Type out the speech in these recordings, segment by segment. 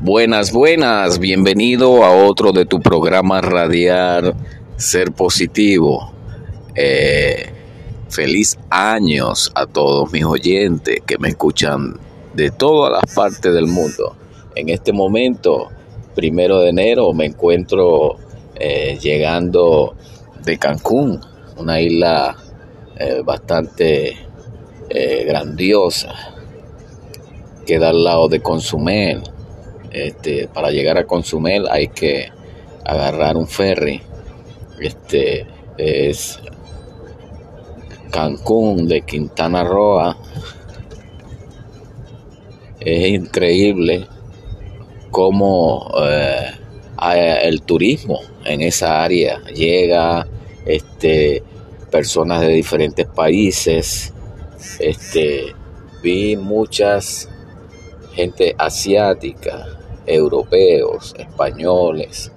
Buenas, buenas, bienvenido a otro de tu programa radial Ser Positivo. Eh, feliz años a todos mis oyentes que me escuchan de todas las partes del mundo. En este momento, primero de enero, me encuentro eh, llegando de Cancún, una isla eh, bastante grandiosa, queda al lado de Consumel este, para llegar a Consumel hay que agarrar un ferry. Este es Cancún de Quintana Roo. Es increíble cómo eh, el turismo en esa área llega, este, personas de diferentes países. Este, vi muchas gente asiática, europeos, españoles.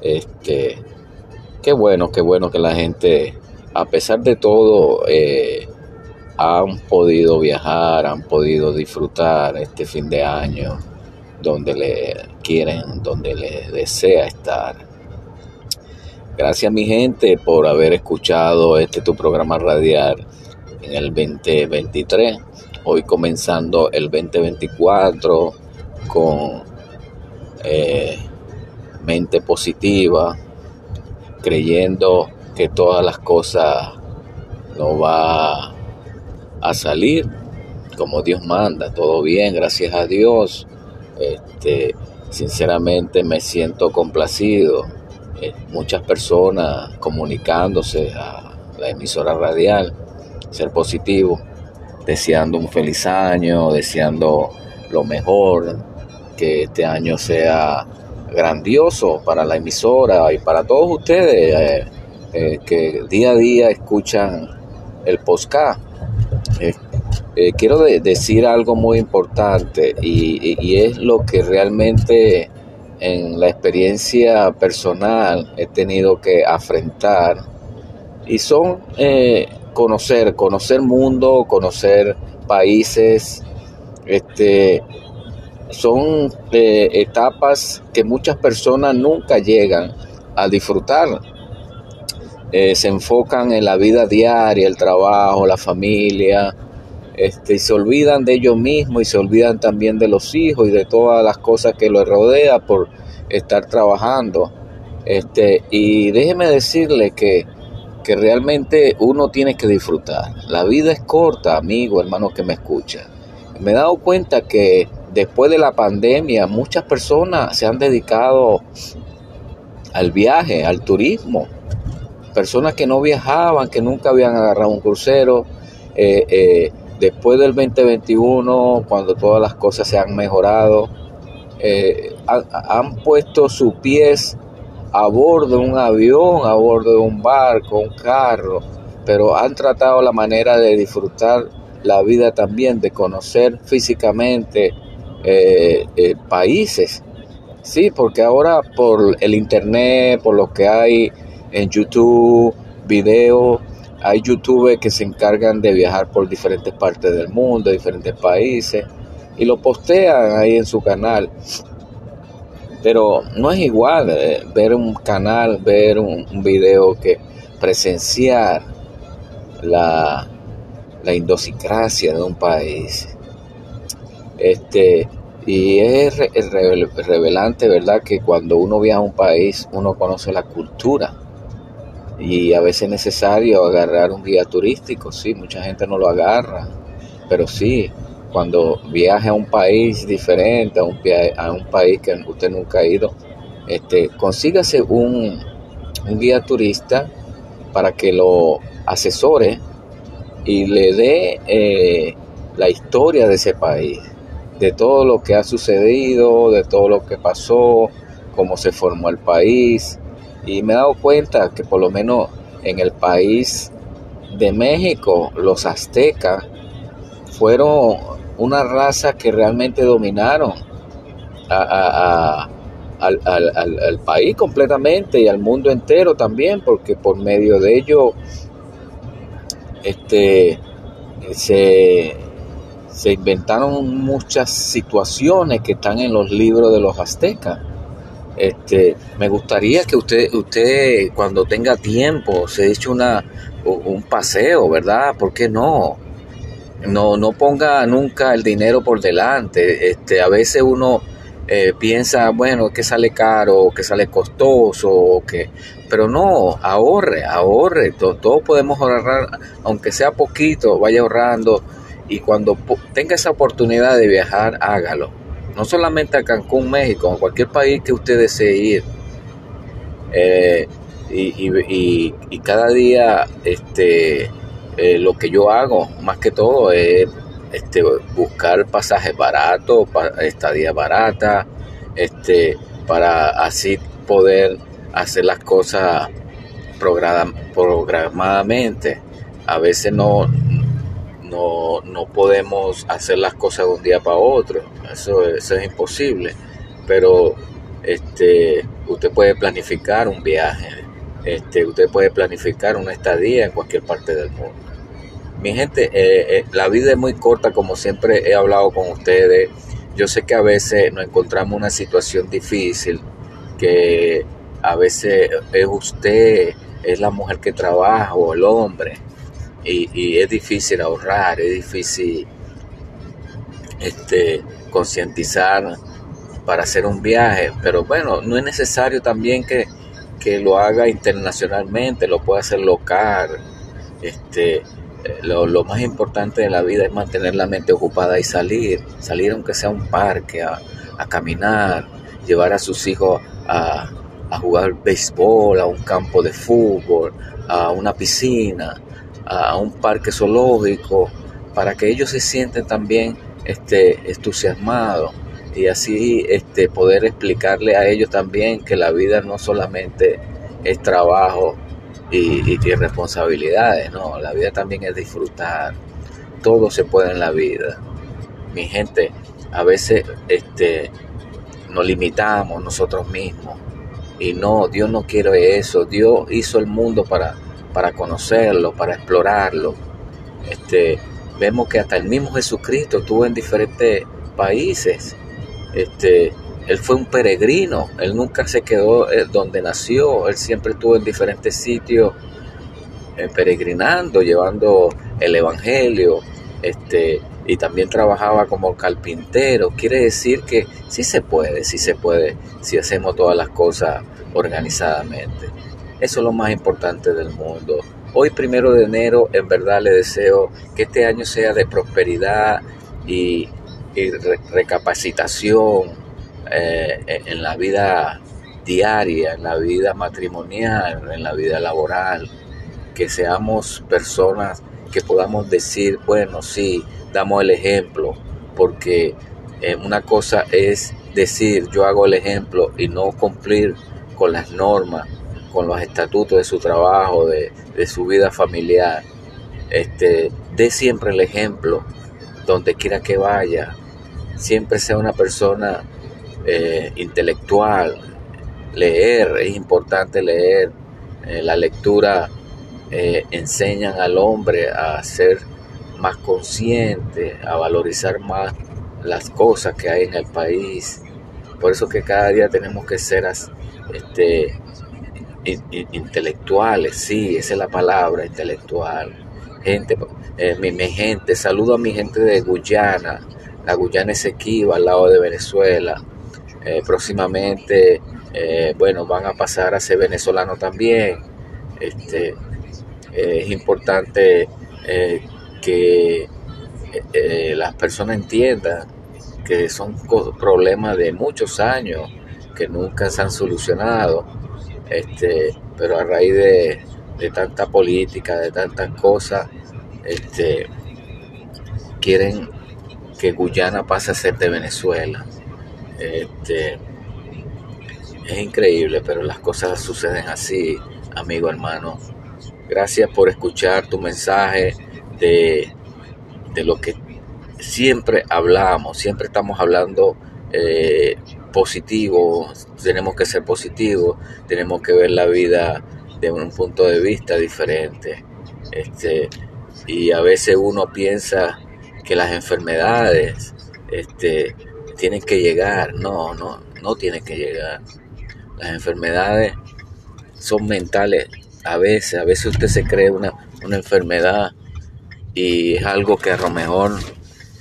Este, qué bueno, qué bueno que la gente, a pesar de todo, eh, han podido viajar, han podido disfrutar este fin de año donde le quieren, donde le desea estar. Gracias mi gente por haber escuchado este tu programa radial en el 2023. Hoy comenzando el 2024 con eh, mente positiva, creyendo que todas las cosas no va a salir como Dios manda, todo bien, gracias a Dios. Este, sinceramente me siento complacido. Eh, muchas personas comunicándose a la emisora radial, ser positivo, deseando un feliz año, deseando lo mejor, que este año sea grandioso para la emisora y para todos ustedes eh, eh, que día a día escuchan el podcast. Eh, quiero decir algo muy importante y, es lo que realmente en la experiencia personal he tenido que afrontar y son conocer, conocer mundo, conocer países, este, son eh, etapas que muchas personas nunca llegan a disfrutar. Eh, se enfocan en la vida diaria, el trabajo, la familia, este, y se olvidan de ellos mismos y se olvidan también de los hijos y de todas las cosas que los rodea por estar trabajando. Este, y déjeme decirle que, que realmente uno tiene que disfrutar. La vida es corta, amigo, hermano que me escucha. Me he dado cuenta que después de la pandemia, muchas personas se han dedicado al viaje, al turismo. Personas que no viajaban, que nunca habían agarrado un crucero. Eh, eh, después del 2021, cuando todas las cosas se han mejorado, eh, han, puesto sus pies a bordo de un avión, a bordo de un barco, un carro, pero han tratado la manera de disfrutar la vida también, de conocer físicamente eh, eh, países. Sí, porque ahora por el internet, por lo que hay en YouTube, videos, hay youtubers que se encargan de viajar por diferentes partes del mundo, diferentes países, y lo postean ahí en su canal. Pero no es igual eh, ver un canal, ver un, un, video que presenciar la, la indosicracia de un país. Este, y es revelante, ¿verdad? Que cuando uno viaja a un país, uno conoce la cultura. Y a veces es necesario agarrar un guía turístico, sí, mucha gente no lo agarra, pero sí, cuando viaje a un país diferente, a un, a un país que usted nunca ha ido, este, consígase un, un guía turista para que lo asesore y le dé eh, la historia de ese país de todo lo que ha sucedido, de todo lo que pasó, cómo se formó el país. Y me he dado cuenta que por lo menos en el país de México, los aztecas fueron una raza que realmente dominaron al, país completamente y al mundo entero también, porque por medio de ello este, se se inventaron muchas situaciones que están en los libros de los aztecas. Este, me gustaría que usted, usted cuando tenga tiempo, se eche una, un paseo, ¿verdad? ¿Por qué no? No, no ponga nunca el dinero por delante. Este, a veces uno eh, piensa, bueno, que sale caro, que sale costoso, que, pero no, ahorre, ahorre. Todos podemos ahorrar, aunque sea poquito, vaya ahorrando y cuando tenga esa oportunidad de viajar, hágalo. No solamente a Cancún, México, a cualquier país que usted desee ir. Eh, y, cada día este, eh, lo que yo hago, más que todo, es este, buscar pasajes baratos, estadía barata, este, para así poder hacer las cosas programadamente. A veces no, no, no podemos hacer las cosas de un día para otro, eso, eso es imposible, pero este, usted puede planificar un viaje, este, usted puede planificar una estadía en cualquier parte del mundo. Mi gente, eh, eh, la vida es muy corta, como siempre he hablado con ustedes. Yo sé que a veces nos encontramos en una situación difícil, que a veces es usted, es la mujer que trabaja o el hombre, y, es difícil ahorrar, es difícil este, concientizar para hacer un viaje, pero bueno, no es necesario también que, lo haga internacionalmente, lo puede hacer local. Este, lo, más importante de la vida es mantener la mente ocupada y salir, salir aunque sea a un parque, a, caminar, llevar a sus hijos a, a jugar béisbol, a un campo de fútbol, a una piscina, a un parque zoológico, para que ellos se sienten también este, entusiasmados y así este, poder explicarle a ellos también que la vida no solamente es trabajo y, y, responsabilidades, no, la vida también es disfrutar, todo se puede en la vida. Mi gente, a veces este, nos limitamos nosotros mismos y no, Dios no quiere eso, Dios hizo el mundo para para conocerlo, para explorarlo. Este, vemos que hasta el mismo Jesucristo estuvo en diferentes países. Este, él fue un peregrino, él nunca se quedó eh, donde nació, él siempre estuvo en diferentes sitios eh, peregrinando, llevando el evangelio, este, y también trabajaba como carpintero. Quiere decir que sí se puede, sí se puede, si hacemos todas las cosas organizadamente. Eso es lo más importante del mundo. Hoy, primero de enero, en verdad le deseo que este año sea de prosperidad y, recapacitación eh, en la vida diaria, en la vida matrimonial, en la vida laboral. Que seamos personas que podamos decir, bueno, sí, damos el ejemplo, porque eh, una cosa es decir, yo hago el ejemplo y no cumplir con las normas con los estatutos de su trabajo, de, su vida familiar. Este, dé siempre el ejemplo donde quiera que vaya. Siempre sea una persona eh, intelectual. Leer, es importante leer. Eh, la lectura eh, enseñan al hombre a ser más consciente, a valorizar más las cosas que hay en el país. Por eso que cada día tenemos que ser este, intelectuales, sí, esa es la palabra, intelectual. Gente, eh, mi, gente, saludo a mi gente de Guyana, la Guyana Esequiba, al lado de Venezuela. Eh, próximamente, eh, bueno, van a pasar a ser venezolanos también. Este, es importante que las personas entiendan que son problemas de muchos años que nunca se han solucionado este, pero a raíz de, tanta política, de tantas cosas, este, quieren que Guyana pase a ser de Venezuela. Este, es increíble, pero las cosas suceden así, amigo hermano. Gracias por escuchar tu mensaje de, de lo que siempre hablamos, siempre estamos hablando eh, positivo, tenemos que ser positivos, tenemos que ver la vida de un punto de vista diferente. Este, y a veces uno piensa que las enfermedades este, tienen que llegar. No, no, no tienen que llegar. Las enfermedades son mentales. A veces, a veces usted se cree una, una enfermedad y es algo que a lo mejor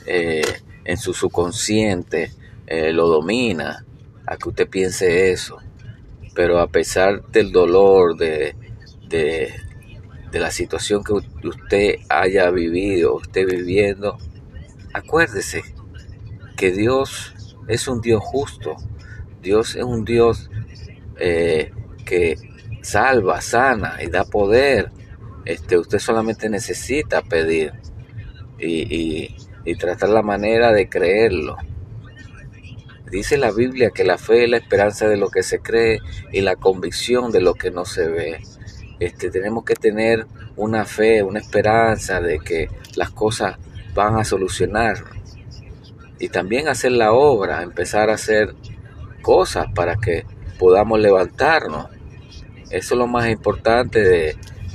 eh, en su subconsciente eh, lo domina, a que usted piense eso. Pero a pesar del dolor, de, de, de la situación que usted haya vivido, esté viviendo, acuérdese que Dios es un Dios justo. Dios es un Dios eh, que salva, sana y da poder. Este, usted solamente necesita pedir y, y tratar la manera de creerlo. Dice la Biblia que la fe es la esperanza de lo que se cree y la convicción de lo que no se ve. Este, tenemos que tener una fe, una esperanza de que las cosas van a solucionar y también hacer la obra, empezar a hacer cosas para que podamos levantarnos. Eso es lo más importante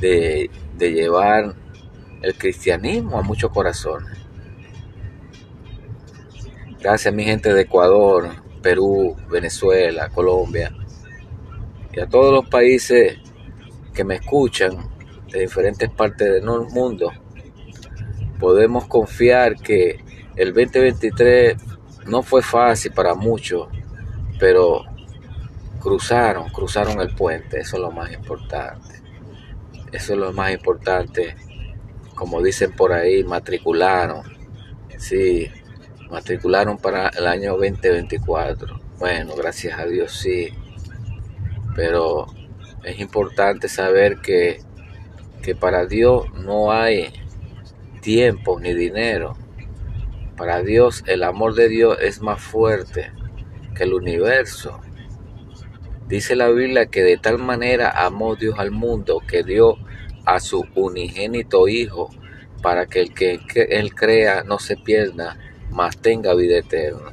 de, de llevar el cristianismo a muchos corazones. Gracias a mi gente de Ecuador, Perú, Venezuela, Colombia y a todos los países que me escuchan de diferentes partes del mundo. Podemos confiar que el 2023 no fue fácil para muchos, pero cruzaron, cruzaron el puente, eso es lo más importante. Eso es lo más importante, como dicen por ahí, matricularon. Sí, matricularon para el año 2024. Bueno, gracias a Dios sí. Pero es importante saber que, que para Dios no hay tiempo ni dinero. Para Dios el amor de Dios es más fuerte que el universo. Dice la Biblia que de tal manera amó Dios al mundo que dio a su unigénito Hijo para que el que él crea no se pierda, mas tenga vida eterna.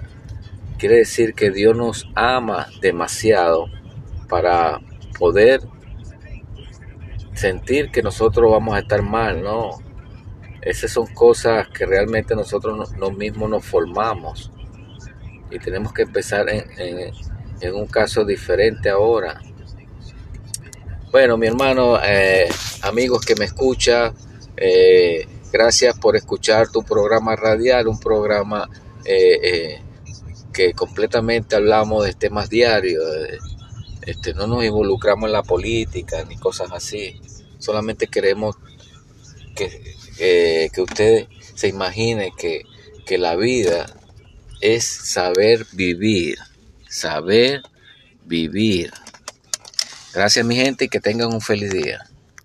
Quiere decir que Dios nos ama demasiado para poder sentir que nosotros vamos a estar mal, ¿no? Esas son cosas que realmente nosotros nos mismos nos formamos y tenemos que empezar en, un caso diferente ahora. Bueno, mi hermano, eh, amigos que me escuchan, eh, Gracias por escuchar tu programa radial, un programa eh, eh, que completamente hablamos de temas diarios. Este, no nos involucramos en la política ni cosas así. Solamente queremos que, eh, que usted se imagine que, que la vida es saber vivir. Saber vivir. Gracias mi gente y que tengan un feliz día.